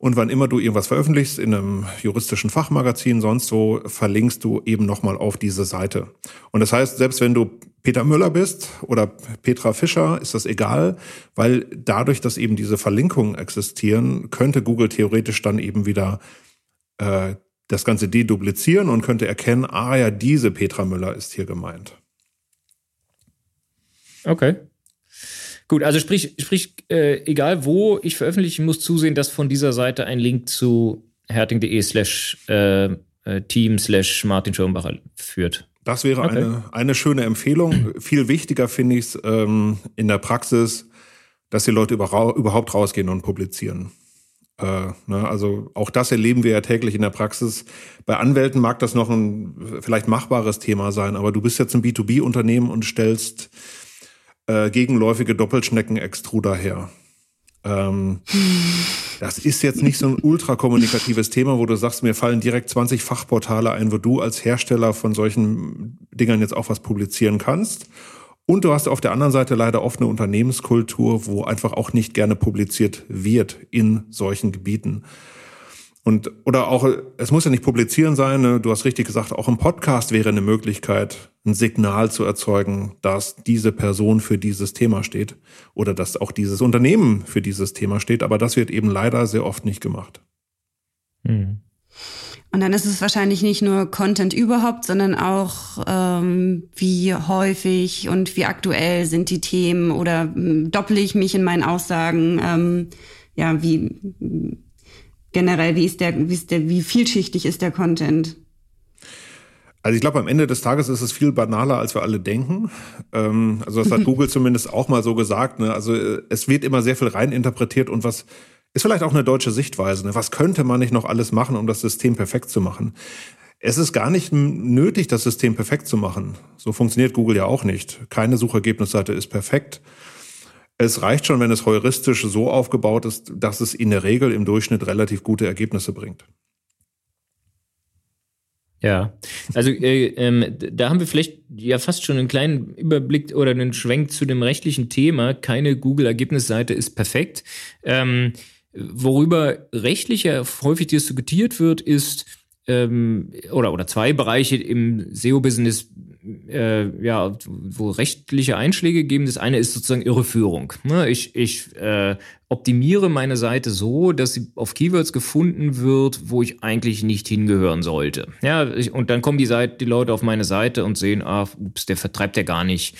und wann immer du irgendwas veröffentlichst in einem juristischen Fachmagazin, sonst wo, verlinkst du eben nochmal auf diese Seite. Und das heißt, selbst wenn du Peter Müller bist oder Petra Fischer, ist das egal, weil dadurch, dass eben diese Verlinkungen existieren, könnte Google theoretisch dann eben wieder äh, das Ganze deduplizieren und könnte erkennen, ah ja, diese Petra Müller ist hier gemeint. Okay. Gut, also sprich, sprich äh, egal wo ich veröffentliche, muss zusehen, dass von dieser Seite ein Link zu herting.de slash äh, äh, team slash Martin Schirmbacher führt. Das wäre okay. eine, eine schöne Empfehlung. Viel wichtiger finde ich es ähm, in der Praxis, dass die Leute über, überhaupt rausgehen und publizieren. Äh, ne, also auch das erleben wir ja täglich in der Praxis. Bei Anwälten mag das noch ein vielleicht machbares Thema sein, aber du bist jetzt ein B2B-Unternehmen und stellst äh, gegenläufige Doppelschnecken-Extruder her. Ähm, das ist jetzt nicht so ein ultrakommunikatives Thema, wo du sagst, mir fallen direkt 20 Fachportale ein, wo du als Hersteller von solchen Dingern jetzt auch was publizieren kannst. Und du hast auf der anderen Seite leider oft eine Unternehmenskultur, wo einfach auch nicht gerne publiziert wird in solchen Gebieten. Und, oder auch, es muss ja nicht publizieren sein, ne? du hast richtig gesagt, auch im Podcast wäre eine Möglichkeit, ein Signal zu erzeugen, dass diese Person für dieses Thema steht oder dass auch dieses Unternehmen für dieses Thema steht. Aber das wird eben leider sehr oft nicht gemacht. Mhm. Und dann ist es wahrscheinlich nicht nur Content überhaupt, sondern auch, ähm, wie häufig und wie aktuell sind die Themen oder ähm, dopple ich mich in meinen Aussagen, ähm, ja, wie generell, wie ist der, wie ist der, wie vielschichtig ist der Content? Also ich glaube, am Ende des Tages ist es viel banaler, als wir alle denken. Ähm, also das hat Google zumindest auch mal so gesagt. Ne? Also äh, es wird immer sehr viel reininterpretiert und was ist vielleicht auch eine deutsche Sichtweise. Ne? Was könnte man nicht noch alles machen, um das System perfekt zu machen? Es ist gar nicht nötig, das System perfekt zu machen. So funktioniert Google ja auch nicht. Keine Suchergebnisseite ist perfekt. Es reicht schon, wenn es heuristisch so aufgebaut ist, dass es in der Regel im Durchschnitt relativ gute Ergebnisse bringt. Ja, also äh, ähm, da haben wir vielleicht ja fast schon einen kleinen Überblick oder einen Schwenk zu dem rechtlichen Thema. Keine Google-Ergebnisseite ist perfekt. Ähm, worüber rechtlich ja häufig diskutiert wird, ist, ähm, oder, oder zwei Bereiche im SEO-Business, äh, ja, wo rechtliche Einschläge geben. Das eine ist sozusagen Irreführung. Ne? Ich, ich äh, optimiere meine Seite so, dass sie auf Keywords gefunden wird, wo ich eigentlich nicht hingehören sollte. Ja, ich, und dann kommen die Seite, die Leute auf meine Seite und sehen, ah, ups, der vertreibt ja gar nicht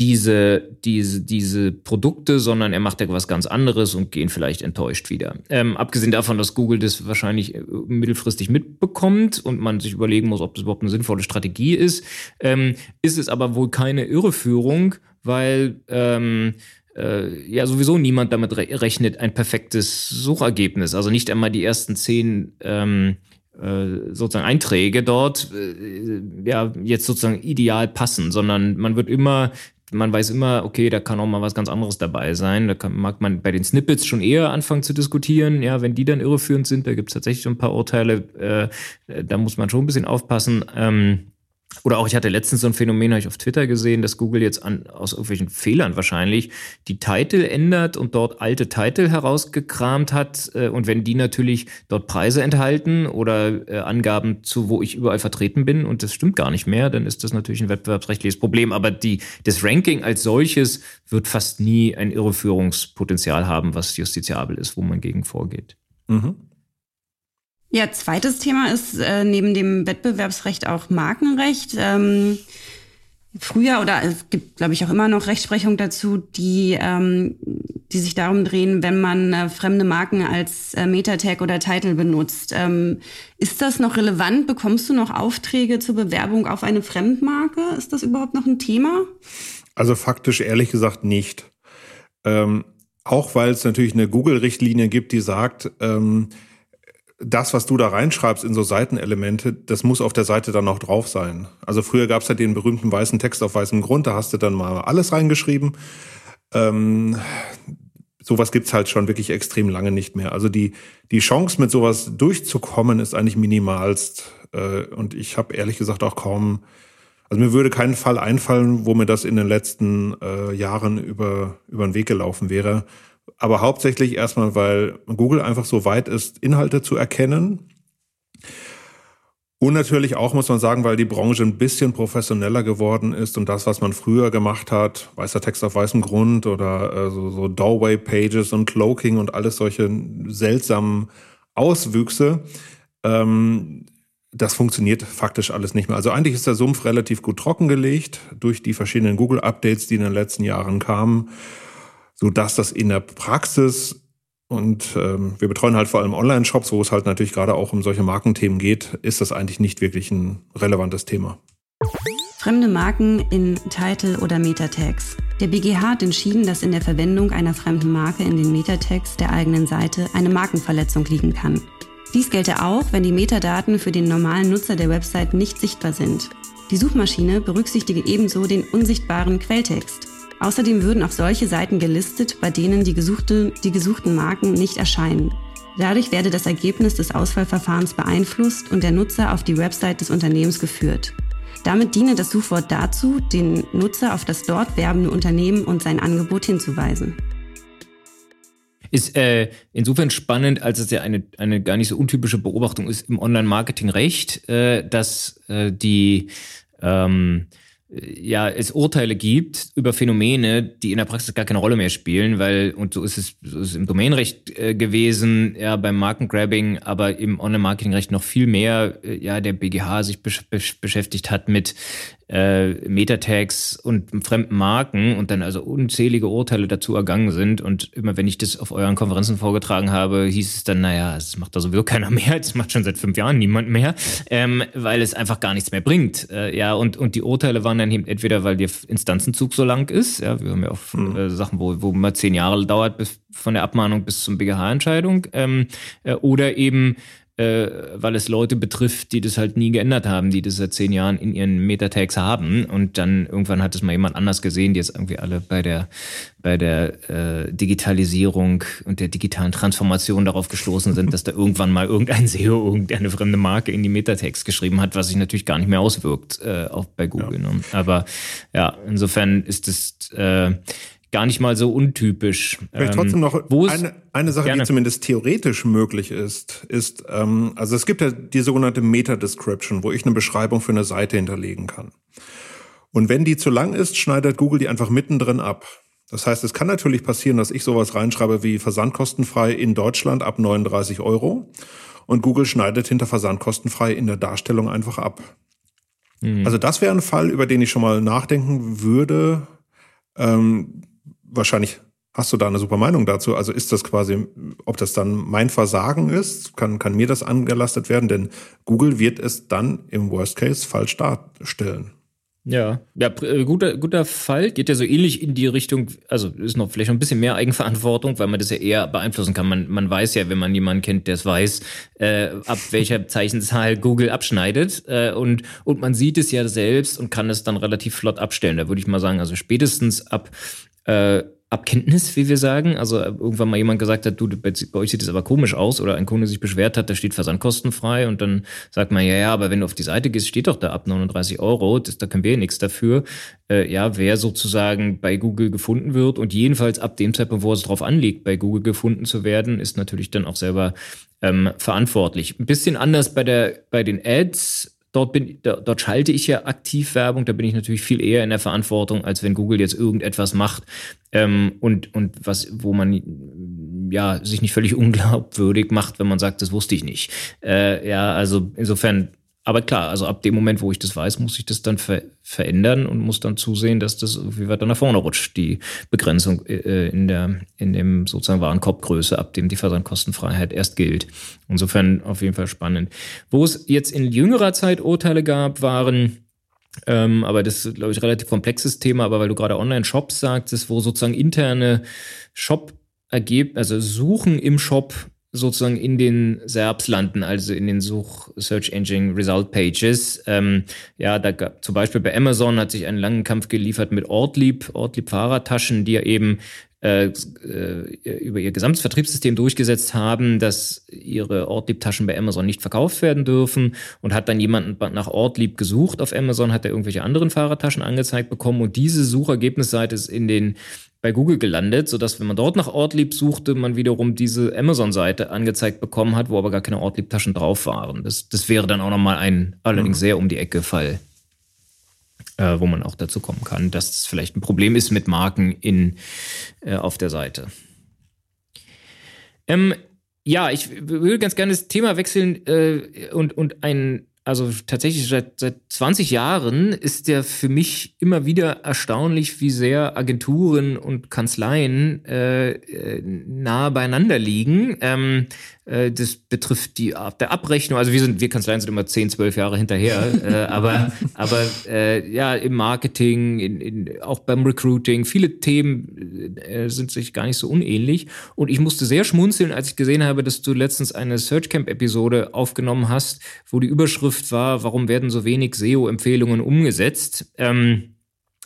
diese, diese, diese Produkte, sondern er macht ja was ganz anderes und gehen vielleicht enttäuscht wieder. Ähm, abgesehen davon, dass Google das wahrscheinlich äh, mittelfristig mitbekommt und man sich überlegen muss, ob das überhaupt eine sinnvolle Strategie ist, ähm, ist es aber wohl keine Irreführung, weil ähm, äh, ja sowieso niemand damit re rechnet, ein perfektes Suchergebnis. Also nicht einmal die ersten zehn ähm, äh, sozusagen Einträge dort äh, ja jetzt sozusagen ideal passen, sondern man wird immer man weiß immer, okay, da kann auch mal was ganz anderes dabei sein. Da kann, mag man bei den Snippets schon eher anfangen zu diskutieren. Ja, wenn die dann irreführend sind, da gibt es tatsächlich so ein paar Urteile, äh, da muss man schon ein bisschen aufpassen. Ähm, oder auch, ich hatte letztens so ein Phänomen, habe ich auf Twitter gesehen, dass Google jetzt an, aus irgendwelchen Fehlern wahrscheinlich die Titel ändert und dort alte Titel herausgekramt hat. Äh, und wenn die natürlich dort Preise enthalten oder äh, Angaben zu, wo ich überall vertreten bin und das stimmt gar nicht mehr, dann ist das natürlich ein wettbewerbsrechtliches Problem. Aber die, das Ranking als solches wird fast nie ein Irreführungspotenzial haben, was justiziabel ist, wo man gegen vorgeht. Mhm. Ja, zweites Thema ist äh, neben dem Wettbewerbsrecht auch Markenrecht. Ähm, früher oder es gibt, glaube ich, auch immer noch Rechtsprechung dazu, die, ähm, die sich darum drehen, wenn man äh, fremde Marken als äh, Metatag oder Titel benutzt. Ähm, ist das noch relevant? Bekommst du noch Aufträge zur Bewerbung auf eine Fremdmarke? Ist das überhaupt noch ein Thema? Also faktisch ehrlich gesagt nicht. Ähm, auch weil es natürlich eine Google-Richtlinie gibt, die sagt, ähm, das, was du da reinschreibst in so Seitenelemente, das muss auf der Seite dann noch drauf sein. Also früher gab es ja den berühmten weißen Text auf weißem Grund, da hast du dann mal alles reingeschrieben. Ähm, sowas gibt's halt schon wirklich extrem lange nicht mehr. Also die, die Chance, mit sowas durchzukommen, ist eigentlich minimalst. Äh, und ich habe ehrlich gesagt auch kaum, also mir würde kein Fall einfallen, wo mir das in den letzten äh, Jahren über, über den Weg gelaufen wäre aber hauptsächlich erstmal, weil Google einfach so weit ist, Inhalte zu erkennen. Und natürlich auch, muss man sagen, weil die Branche ein bisschen professioneller geworden ist und das, was man früher gemacht hat, weißer Text auf weißem Grund oder äh, so, so Doorway-Pages und Cloaking und alles solche seltsamen Auswüchse, ähm, das funktioniert faktisch alles nicht mehr. Also eigentlich ist der Sumpf relativ gut trockengelegt durch die verschiedenen Google-Updates, die in den letzten Jahren kamen so dass das in der Praxis und ähm, wir betreuen halt vor allem Online-Shops, wo es halt natürlich gerade auch um solche Markenthemen geht, ist das eigentlich nicht wirklich ein relevantes Thema. Fremde Marken in Title oder Meta-Tags. Der BGH hat entschieden, dass in der Verwendung einer fremden Marke in den Meta-Tags der eigenen Seite eine Markenverletzung liegen kann. Dies gelte auch, wenn die Metadaten für den normalen Nutzer der Website nicht sichtbar sind. Die Suchmaschine berücksichtige ebenso den unsichtbaren Quelltext. Außerdem würden auch solche Seiten gelistet, bei denen die, gesuchte, die gesuchten Marken nicht erscheinen. Dadurch werde das Ergebnis des Auswahlverfahrens beeinflusst und der Nutzer auf die Website des Unternehmens geführt. Damit diene das Suchwort dazu, den Nutzer auf das dort werbende Unternehmen und sein Angebot hinzuweisen. Ist äh, insofern spannend, als es ja eine, eine gar nicht so untypische Beobachtung ist im Online-Marketing-Recht, äh, dass äh, die ähm, ja, es Urteile gibt über Phänomene, die in der Praxis gar keine Rolle mehr spielen, weil, und so ist es, so ist es im Domainrecht äh, gewesen, ja, beim Markengrabbing, aber im Online-Marketing-Recht noch viel mehr, äh, ja, der BGH sich besch beschäftigt hat mit äh, Metatags und fremden Marken und dann also unzählige Urteile dazu ergangen sind. Und immer wenn ich das auf euren Konferenzen vorgetragen habe, hieß es dann, naja, es macht da sowieso keiner mehr, das macht schon seit fünf Jahren niemand mehr, ähm, weil es einfach gar nichts mehr bringt. Äh, ja, und, und die Urteile waren dann eben entweder, weil der Instanzenzug so lang ist, ja, wir haben ja auch mhm. äh, Sachen, wo, wo mal zehn Jahre dauert, bis von der Abmahnung bis zum BGH-Entscheidung, ähm, äh, oder eben äh, weil es Leute betrifft, die das halt nie geändert haben, die das seit zehn Jahren in ihren Metatags haben. Und dann irgendwann hat es mal jemand anders gesehen, die jetzt irgendwie alle bei der, bei der äh, Digitalisierung und der digitalen Transformation darauf gestoßen sind, dass da irgendwann mal irgendein SEO irgendeine fremde Marke in die Metatags geschrieben hat, was sich natürlich gar nicht mehr auswirkt, äh, auch bei Google. Ja. Ne? Aber ja, insofern ist es äh, gar nicht mal so untypisch. Vielleicht trotzdem ähm, noch eine, eine Sache, gerne. die zumindest theoretisch möglich ist, ist, ähm, also es gibt ja die sogenannte Meta-Description, wo ich eine Beschreibung für eine Seite hinterlegen kann. Und wenn die zu lang ist, schneidet Google die einfach mittendrin ab. Das heißt, es kann natürlich passieren, dass ich sowas reinschreibe wie versandkostenfrei in Deutschland ab 39 Euro und Google schneidet hinter versandkostenfrei in der Darstellung einfach ab. Mhm. Also das wäre ein Fall, über den ich schon mal nachdenken würde. Ähm, wahrscheinlich hast du da eine super Meinung dazu. Also ist das quasi, ob das dann mein Versagen ist, kann, kann mir das angelastet werden, denn Google wird es dann im Worst Case falsch darstellen. Ja, ja, äh, guter, guter Fall. Geht ja so ähnlich in die Richtung, also ist noch vielleicht noch ein bisschen mehr Eigenverantwortung, weil man das ja eher beeinflussen kann. Man, man weiß ja, wenn man jemanden kennt, der es weiß, äh, ab welcher Zeichenzahl Google abschneidet. Äh, und, und man sieht es ja selbst und kann es dann relativ flott abstellen. Da würde ich mal sagen, also spätestens ab äh, Abkenntnis, wie wir sagen. Also irgendwann mal jemand gesagt hat, du, bei, euch sieht es aber komisch aus oder ein Kunde sich beschwert hat, da steht versandkostenfrei und dann sagt man, ja, ja, aber wenn du auf die Seite gehst, steht doch da ab 39 Euro, das, da können wir ja nichts dafür. Äh, ja, wer sozusagen bei Google gefunden wird und jedenfalls ab dem Zeitpunkt, wo es drauf anliegt, bei Google gefunden zu werden, ist natürlich dann auch selber ähm, verantwortlich. Ein bisschen anders bei der, bei den Ads Dort, bin, dort schalte ich ja aktiv Werbung, da bin ich natürlich viel eher in der Verantwortung, als wenn Google jetzt irgendetwas macht ähm, und, und was, wo man ja sich nicht völlig unglaubwürdig macht, wenn man sagt, das wusste ich nicht. Äh, ja, also insofern aber klar, also ab dem Moment, wo ich das weiß, muss ich das dann ver verändern und muss dann zusehen, dass das irgendwie weiter nach vorne rutscht, die Begrenzung äh, in der, in dem sozusagen Warenkorbgröße, ab dem die Versandkostenfreiheit erst gilt. Insofern auf jeden Fall spannend. Wo es jetzt in jüngerer Zeit Urteile gab, waren ähm, aber das ist, glaube ich, relativ komplexes Thema, aber weil du gerade Online-Shops sagtest, wo sozusagen interne Shop ergeben, also Suchen im Shop sozusagen in den SERPs landen, also in den Such Search Engine Result Pages. Ähm, ja, da gab zum Beispiel bei Amazon hat sich einen langen Kampf geliefert mit Ortlieb, Ortlieb Fahrradtaschen, die ja eben äh, äh, über ihr gesamtes Vertriebssystem durchgesetzt haben, dass ihre Ortlieb-Taschen bei Amazon nicht verkauft werden dürfen und hat dann jemanden nach Ortlieb gesucht auf Amazon, hat er irgendwelche anderen Fahrradtaschen angezeigt bekommen und diese Suchergebnisseite ist in den bei Google gelandet, sodass, wenn man dort nach Ortlieb suchte, man wiederum diese Amazon-Seite angezeigt bekommen hat, wo aber gar keine Ortlieb-Taschen drauf waren. Das, das wäre dann auch nochmal ein allerdings mhm. sehr um die Ecke Fall, äh, wo man auch dazu kommen kann, dass es vielleicht ein Problem ist mit Marken in, äh, auf der Seite. Ähm, ja, ich würde ganz gerne das Thema wechseln äh, und, und ein also tatsächlich seit, seit 20 Jahren ist ja für mich immer wieder erstaunlich, wie sehr Agenturen und Kanzleien äh, äh nahe beieinander liegen. Ähm, äh, das betrifft die Art der Abrechnung. Also wir sind, wir Kanzleien sind immer 10, 12 Jahre hinterher. äh, aber aber äh, ja, im Marketing, in, in, auch beim Recruiting, viele Themen äh, sind sich gar nicht so unähnlich. Und ich musste sehr schmunzeln, als ich gesehen habe, dass du letztens eine Searchcamp-Episode aufgenommen hast, wo die Überschrift war, warum werden so wenig SEO-Empfehlungen umgesetzt? Ähm,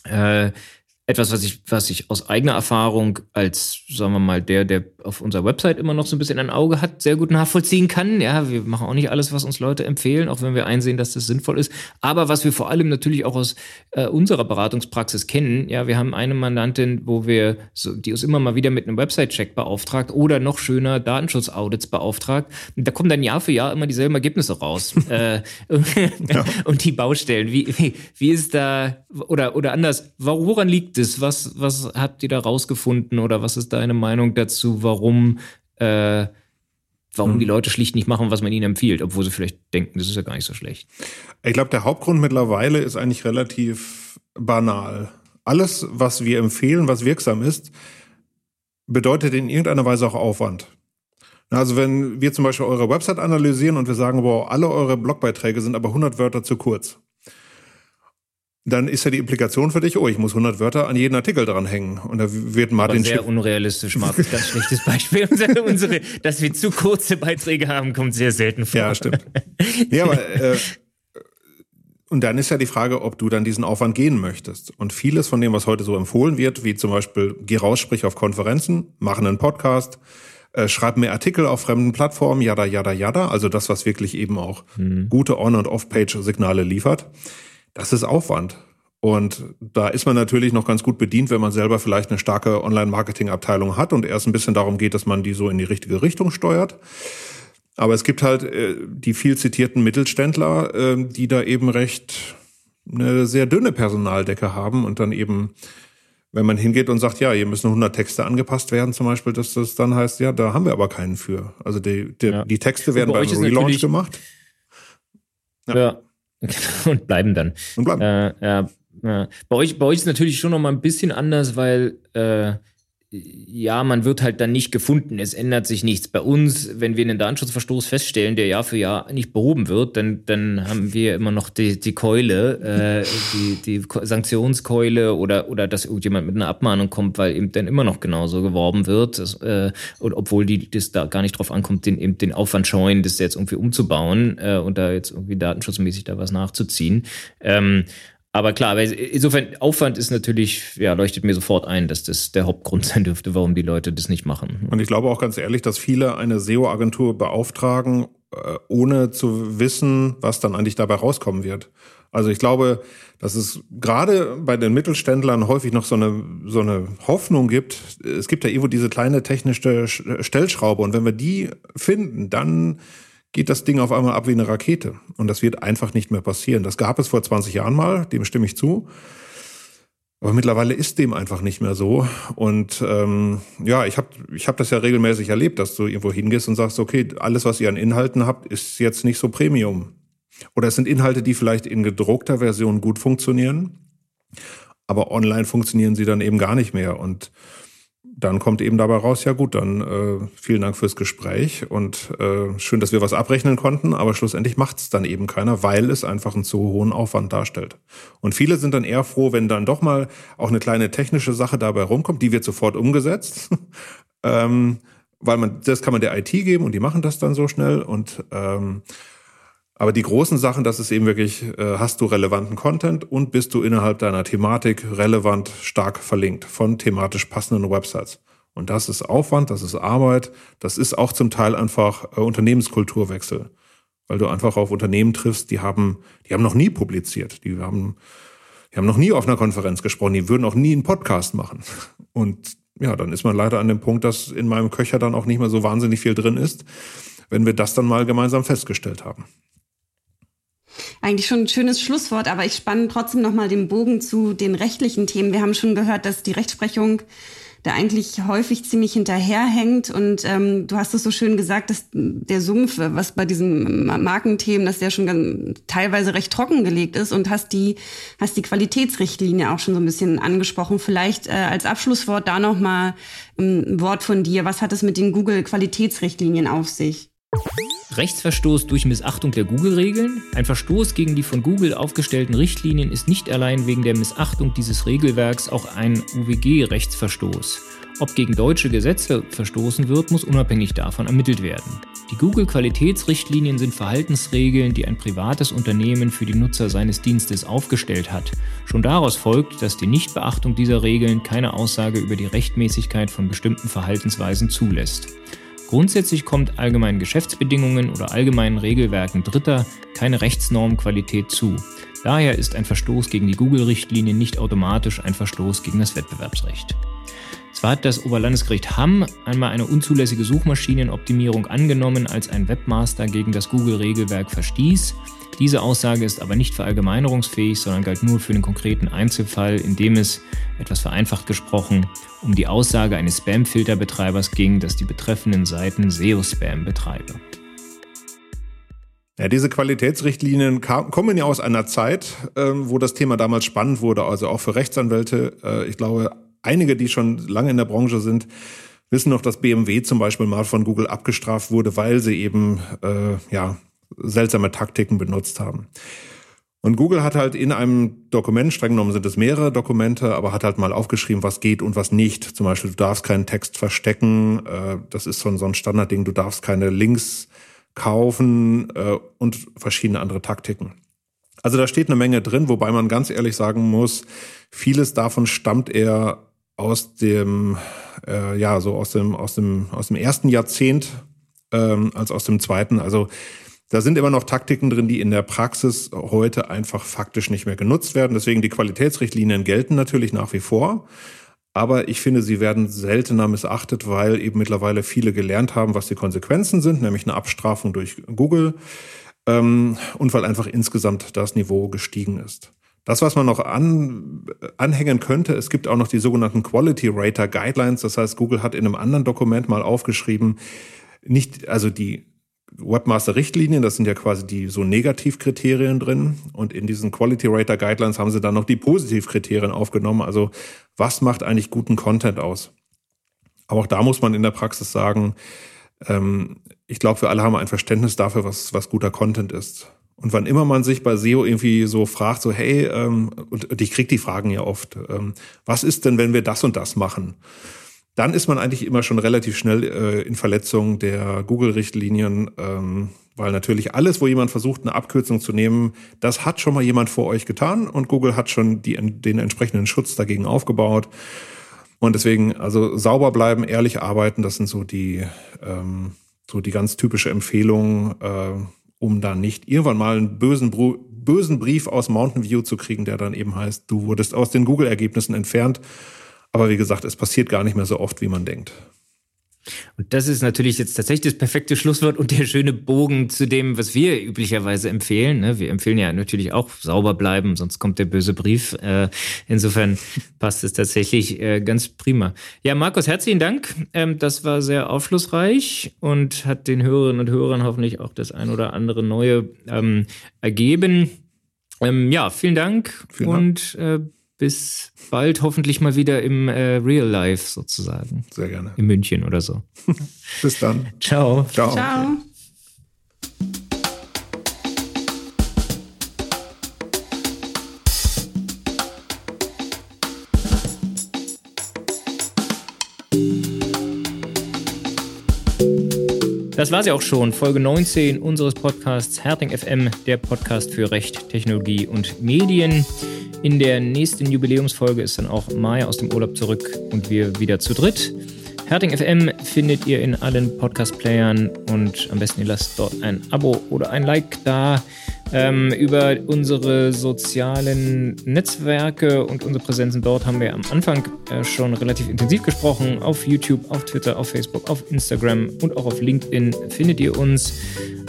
äh, etwas, was ich, was ich aus eigener Erfahrung als, sagen wir mal, der, der auf unserer Website immer noch so ein bisschen ein Auge hat, sehr gut nachvollziehen kann. Ja, wir machen auch nicht alles, was uns Leute empfehlen, auch wenn wir einsehen, dass das sinnvoll ist. Aber was wir vor allem natürlich auch aus äh, unserer Beratungspraxis kennen, ja, wir haben eine Mandantin, wo wir, so, die uns immer mal wieder mit einem Website-Check beauftragt oder noch schöner Datenschutzaudits beauftragt. Und da kommen dann Jahr für Jahr immer dieselben Ergebnisse raus. äh, ja. Und die Baustellen. Wie, wie, wie ist da, oder, oder anders, woran liegt gibt es? Was, was habt ihr da rausgefunden oder was ist deine Meinung dazu, warum, äh, warum hm. die Leute schlicht nicht machen, was man ihnen empfiehlt, obwohl sie vielleicht denken, das ist ja gar nicht so schlecht? Ich glaube, der Hauptgrund mittlerweile ist eigentlich relativ banal. Alles, was wir empfehlen, was wirksam ist, bedeutet in irgendeiner Weise auch Aufwand. Also wenn wir zum Beispiel eure Website analysieren und wir sagen, wow, alle eure Blogbeiträge sind aber 100 Wörter zu kurz, dann ist ja die Implikation für dich, oh, ich muss 100 Wörter an jeden Artikel dranhängen. Und da wird Martin Aber sehr Schiff unrealistisch, Martin. Ganz schlechtes Beispiel. unsere, dass wir zu kurze Beiträge haben, kommt sehr selten vor. Ja, stimmt. Ja, aber äh, und dann ist ja die Frage, ob du dann diesen Aufwand gehen möchtest. Und vieles von dem, was heute so empfohlen wird, wie zum Beispiel, geh raus, sprich auf Konferenzen, mach einen Podcast, äh, schreib mehr Artikel auf fremden Plattformen, yada, yada, yada. Also das, was wirklich eben auch mhm. gute On- und Off-Page-Signale liefert das ist Aufwand. Und da ist man natürlich noch ganz gut bedient, wenn man selber vielleicht eine starke Online-Marketing-Abteilung hat und erst ein bisschen darum geht, dass man die so in die richtige Richtung steuert. Aber es gibt halt äh, die viel zitierten Mittelständler, äh, die da eben recht eine sehr dünne Personaldecke haben und dann eben, wenn man hingeht und sagt, ja, hier müssen 100 Texte angepasst werden zum Beispiel, dass das dann heißt, ja, da haben wir aber keinen für. Also die, die, ja. die Texte werden beim Relaunch gemacht. Ja. ja. Und bleiben dann. Und bleiben. Äh, ja, ja. Bei euch, bei euch ist natürlich schon noch mal ein bisschen anders, weil äh, ja, man wird halt dann nicht gefunden. Es ändert sich nichts. Bei uns, wenn wir einen Datenschutzverstoß feststellen, der Jahr für Jahr nicht behoben wird, dann, dann haben wir immer noch die, die Keule, äh, die, die Sanktionskeule oder, oder dass irgendjemand mit einer Abmahnung kommt, weil eben dann immer noch genauso geworben wird. Das, äh, und obwohl die das da gar nicht drauf ankommt, den, eben den Aufwand scheuen, das jetzt irgendwie umzubauen äh, und da jetzt irgendwie datenschutzmäßig da was nachzuziehen. Ähm, aber klar, insofern Aufwand ist natürlich, ja, leuchtet mir sofort ein, dass das der Hauptgrund sein dürfte, warum die Leute das nicht machen. Und ich glaube auch ganz ehrlich, dass viele eine SEO-Agentur beauftragen, äh, ohne zu wissen, was dann eigentlich dabei rauskommen wird. Also ich glaube, dass es gerade bei den Mittelständlern häufig noch so eine, so eine Hoffnung gibt. Es gibt ja irgendwo diese kleine technische Stellschraube und wenn wir die finden, dann geht das Ding auf einmal ab wie eine Rakete. Und das wird einfach nicht mehr passieren. Das gab es vor 20 Jahren mal, dem stimme ich zu. Aber mittlerweile ist dem einfach nicht mehr so. Und ähm, ja, ich habe ich hab das ja regelmäßig erlebt, dass du irgendwo hingehst und sagst, okay, alles, was ihr an Inhalten habt, ist jetzt nicht so Premium. Oder es sind Inhalte, die vielleicht in gedruckter Version gut funktionieren, aber online funktionieren sie dann eben gar nicht mehr. Und dann kommt eben dabei raus, ja gut, dann äh, vielen Dank fürs Gespräch und äh, schön, dass wir was abrechnen konnten, aber schlussendlich macht es dann eben keiner, weil es einfach einen zu hohen Aufwand darstellt. Und viele sind dann eher froh, wenn dann doch mal auch eine kleine technische Sache dabei rumkommt, die wird sofort umgesetzt, ähm, weil man das kann man der IT geben und die machen das dann so schnell und ähm, aber die großen Sachen, das ist eben wirklich, äh, hast du relevanten Content und bist du innerhalb deiner Thematik relevant stark verlinkt von thematisch passenden Websites. Und das ist Aufwand, das ist Arbeit, das ist auch zum Teil einfach äh, Unternehmenskulturwechsel. Weil du einfach auf Unternehmen triffst, die haben, die haben noch nie publiziert, die haben, die haben noch nie auf einer Konferenz gesprochen, die würden auch nie einen Podcast machen. Und ja, dann ist man leider an dem Punkt, dass in meinem Köcher dann auch nicht mehr so wahnsinnig viel drin ist, wenn wir das dann mal gemeinsam festgestellt haben. Eigentlich schon ein schönes Schlusswort, aber ich spanne trotzdem nochmal den Bogen zu den rechtlichen Themen. Wir haben schon gehört, dass die Rechtsprechung da eigentlich häufig ziemlich hinterherhängt. Und ähm, du hast es so schön gesagt, dass der Sumpf, was bei diesen Markenthemen, dass der schon ganz, teilweise recht trockengelegt ist und hast die, hast die Qualitätsrichtlinie auch schon so ein bisschen angesprochen. Vielleicht äh, als Abschlusswort da nochmal ähm, ein Wort von dir. Was hat es mit den Google-Qualitätsrichtlinien auf sich? Rechtsverstoß durch Missachtung der Google-Regeln? Ein Verstoß gegen die von Google aufgestellten Richtlinien ist nicht allein wegen der Missachtung dieses Regelwerks auch ein UWG-Rechtsverstoß. Ob gegen deutsche Gesetze verstoßen wird, muss unabhängig davon ermittelt werden. Die Google-Qualitätsrichtlinien sind Verhaltensregeln, die ein privates Unternehmen für die Nutzer seines Dienstes aufgestellt hat. Schon daraus folgt, dass die Nichtbeachtung dieser Regeln keine Aussage über die Rechtmäßigkeit von bestimmten Verhaltensweisen zulässt. Grundsätzlich kommt allgemeinen Geschäftsbedingungen oder allgemeinen Regelwerken Dritter keine Rechtsnormqualität zu. Daher ist ein Verstoß gegen die Google-Richtlinie nicht automatisch ein Verstoß gegen das Wettbewerbsrecht. Zwar hat das Oberlandesgericht Hamm einmal eine unzulässige Suchmaschinenoptimierung angenommen, als ein Webmaster gegen das Google-Regelwerk verstieß. Diese Aussage ist aber nicht verallgemeinerungsfähig, sondern galt nur für den konkreten Einzelfall, in dem es, etwas vereinfacht gesprochen, um die Aussage eines Spam-Filterbetreibers ging, dass die betreffenden Seiten SEO-Spam betreibe. Ja, diese Qualitätsrichtlinien kam, kommen ja aus einer Zeit, äh, wo das Thema damals spannend wurde, also auch für Rechtsanwälte. Äh, ich glaube, einige, die schon lange in der Branche sind, wissen noch, dass BMW zum Beispiel mal von Google abgestraft wurde, weil sie eben äh, ja seltsame Taktiken benutzt haben. Und Google hat halt in einem Dokument, streng genommen sind es mehrere Dokumente, aber hat halt mal aufgeschrieben, was geht und was nicht. Zum Beispiel, du darfst keinen Text verstecken, äh, das ist so ein, so ein Standardding, du darfst keine Links kaufen äh, und verschiedene andere Taktiken. Also da steht eine Menge drin, wobei man ganz ehrlich sagen muss, vieles davon stammt eher aus dem, äh, ja, so aus dem, aus dem, aus dem ersten Jahrzehnt ähm, als aus dem zweiten. Also Da sind immer noch Taktiken drin, die in der Praxis heute einfach faktisch nicht mehr genutzt werden. Deswegen die Qualitätsrichtlinien gelten natürlich nach wie vor. Aber ich finde, sie werden seltener missachtet, weil eben mittlerweile viele gelernt haben, was die Konsequenzen sind, nämlich eine Abstrafung durch Google ähm, und weil einfach insgesamt das Niveau gestiegen ist. Das, was man noch an, anhängen könnte, es gibt auch noch die sogenannten Quality Rater Guidelines. Das heißt, Google hat in einem anderen Dokument mal aufgeschrieben, nicht, also die Webmaster-Richtlinien, das sind ja quasi die so Negativkriterien drin. Und in diesen Quality Rater Guidelines haben sie dann noch die Positivkriterien aufgenommen. Also was macht eigentlich guten Content aus? Aber auch da muss man in der Praxis sagen, ähm, ich glaube, wir alle haben ein Verständnis dafür, was, was guter Content ist. Und wann immer man sich bei SEO irgendwie so fragt, so hey, ähm, und ich krieg die Fragen ja oft, ähm, was ist denn, wenn wir das und das machen? dann ist man eigentlich immer schon relativ schnell äh, in Verletzung der Google-Richtlinien, ähm, weil natürlich alles, wo jemand versucht, eine Abkürzung zu nehmen, das hat schon mal jemand vor euch getan und Google hat schon die, den entsprechenden Schutz dagegen aufgebaut. Und deswegen, also sauber bleiben, ehrlich arbeiten, das sind so die, ähm, so die ganz typische Empfehlung, äh, um dann nicht irgendwann mal einen bösen, bösen Brief aus Mountain View zu kriegen, der dann eben heißt, du wurdest aus den Google-Ergebnissen entfernt aber wie gesagt, es passiert gar nicht mehr so oft, wie man denkt. Und das ist natürlich jetzt tatsächlich das perfekte Schlusswort und der schöne Bogen zu dem, was wir üblicherweise empfehlen. Ne? Wir empfehlen ja natürlich auch sauber bleiben, sonst kommt der böse Brief. Äh, insofern passt es tatsächlich äh, ganz prima. Ja, Markus, herzlichen Dank. Ähm, das war sehr aufschlussreich und hat den Hörerinnen und Hörern hoffentlich auch das ein oder andere Neue ähm, ergeben. Ähm, ja, vielen Dank vielen und Dank. Bis bald hoffentlich mal wieder im äh, Real Life sozusagen. Sehr gerne. In München oder so. bis dann. Ciao. Ciao. Ciao. Das war sie auch schon, Folge 19 unseres Podcasts Herting FM, der Podcast für Recht, Technologie und Medien. In der nächsten Jubiläumsfolge ist dann auch Maya aus dem Urlaub zurück und wir wieder zu dritt. Herting FM findet ihr in allen Podcast-Playern und am besten ihr lasst dort ein Abo oder ein Like da. Ähm, über unsere sozialen Netzwerke und unsere Präsenzen dort haben wir am Anfang äh, schon relativ intensiv gesprochen. Auf YouTube, auf Twitter, auf Facebook, auf Instagram und auch auf LinkedIn findet ihr uns.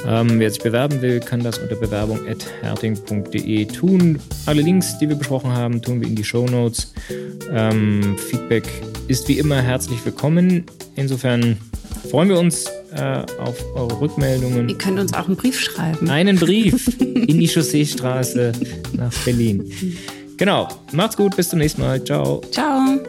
Ähm, wer sich bewerben will, kann das unter bewerbung.herting.de tun. Alle Links, die wir besprochen haben, tun wir in die Show Notes. Ähm, Feedback ist wie immer herzlich willkommen. Insofern freuen wir uns äh, auf eure Rückmeldungen. Ihr könnt uns auch einen Brief schreiben. Einen Brief in die Chausseestraße nach Berlin. Genau. Macht's gut. Bis zum nächsten Mal. Ciao. Ciao.